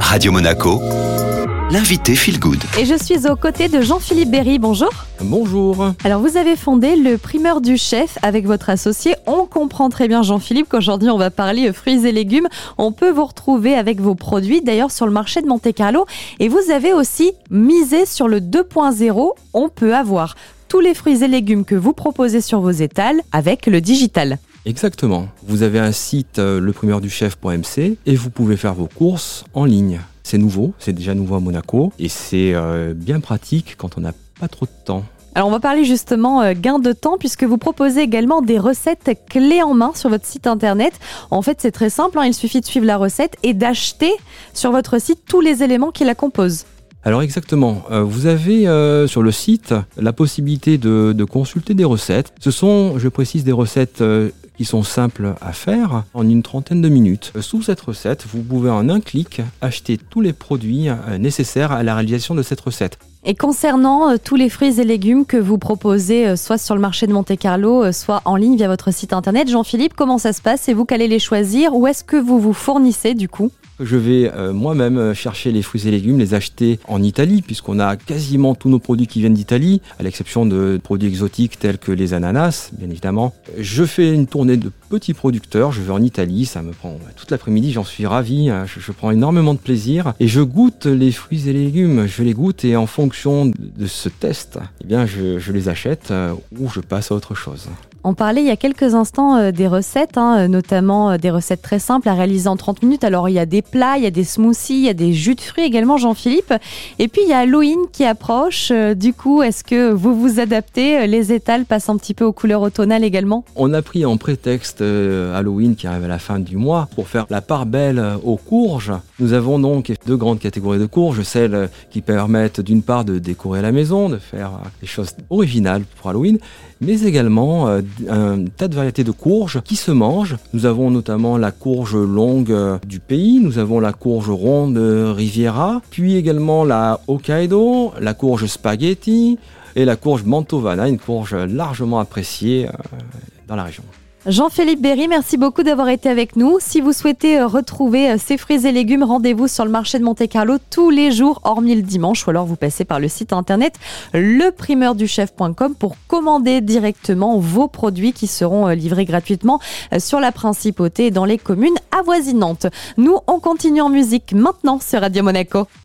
Radio Monaco, l'invité Feel Good. Et je suis aux côtés de Jean-Philippe Berry. Bonjour. Bonjour. Alors, vous avez fondé le primeur du chef avec votre associé. On comprend très bien, Jean-Philippe, qu'aujourd'hui on va parler fruits et légumes. On peut vous retrouver avec vos produits, d'ailleurs, sur le marché de Monte-Carlo. Et vous avez aussi misé sur le 2.0. On peut avoir tous les fruits et légumes que vous proposez sur vos étals avec le digital. Exactement. Vous avez un site euh, leprimeurduchef.mc et vous pouvez faire vos courses en ligne. C'est nouveau, c'est déjà nouveau à Monaco et c'est euh, bien pratique quand on n'a pas trop de temps. Alors on va parler justement euh, gain de temps puisque vous proposez également des recettes clés en main sur votre site internet. En fait c'est très simple, hein, il suffit de suivre la recette et d'acheter sur votre site tous les éléments qui la composent. Alors exactement, euh, vous avez euh, sur le site la possibilité de, de, consulter des recettes. Ce sont, je précise, des recettes euh, qui sont simples à faire en une trentaine de minutes. Sous cette recette, vous pouvez en un clic acheter tous les produits nécessaires à la réalisation de cette recette. Et concernant euh, tous les fruits et légumes que vous proposez, euh, soit sur le marché de Monte-Carlo, euh, soit en ligne via votre site internet, Jean-Philippe, comment ça se passe C'est vous qui allez les choisir ou est-ce que vous vous fournissez du coup? Je vais moi-même chercher les fruits et légumes, les acheter en Italie, puisqu'on a quasiment tous nos produits qui viennent d'Italie, à l'exception de produits exotiques tels que les ananas, bien évidemment. Je fais une tournée de petits producteurs, je vais en Italie, ça me prend toute l'après-midi, j'en suis ravi, hein. je, prends énormément de plaisir, et je goûte les fruits et légumes, je les goûte, et en fonction de ce test, eh bien je, les achète euh, ou je passe à autre chose. On parlait il y a quelques instants euh, des recettes, hein, euh, notamment euh, des recettes très simples à réaliser en 30 minutes. Alors il y a des plats, il y a des smoothies, il y a des jus de fruits également, Jean-Philippe. Et puis il y a Halloween qui approche. Du coup, est-ce que vous vous adaptez Les étals passent un petit peu aux couleurs automnales également? On a pris en prétexte Halloween qui arrive à la fin du mois pour faire la part belle aux courges. Nous avons donc deux grandes catégories de courges, celles qui permettent d'une part de décorer la maison, de faire des choses originales pour Halloween, mais également un tas de variétés de courges qui se mangent. Nous avons notamment la courge longue du pays, nous avons la courge ronde Riviera, puis également la Hokkaido, la courge spaghetti et la courge Mantovana, une courge largement appréciée dans la région. Jean-Philippe Berry, merci beaucoup d'avoir été avec nous. Si vous souhaitez retrouver ces fruits et légumes, rendez-vous sur le marché de Monte-Carlo tous les jours, hormis le dimanche, ou alors vous passez par le site internet leprimeurduchef.com pour commander directement vos produits qui seront livrés gratuitement sur la principauté et dans les communes avoisinantes. Nous, on continue en musique maintenant sur Radio Monaco.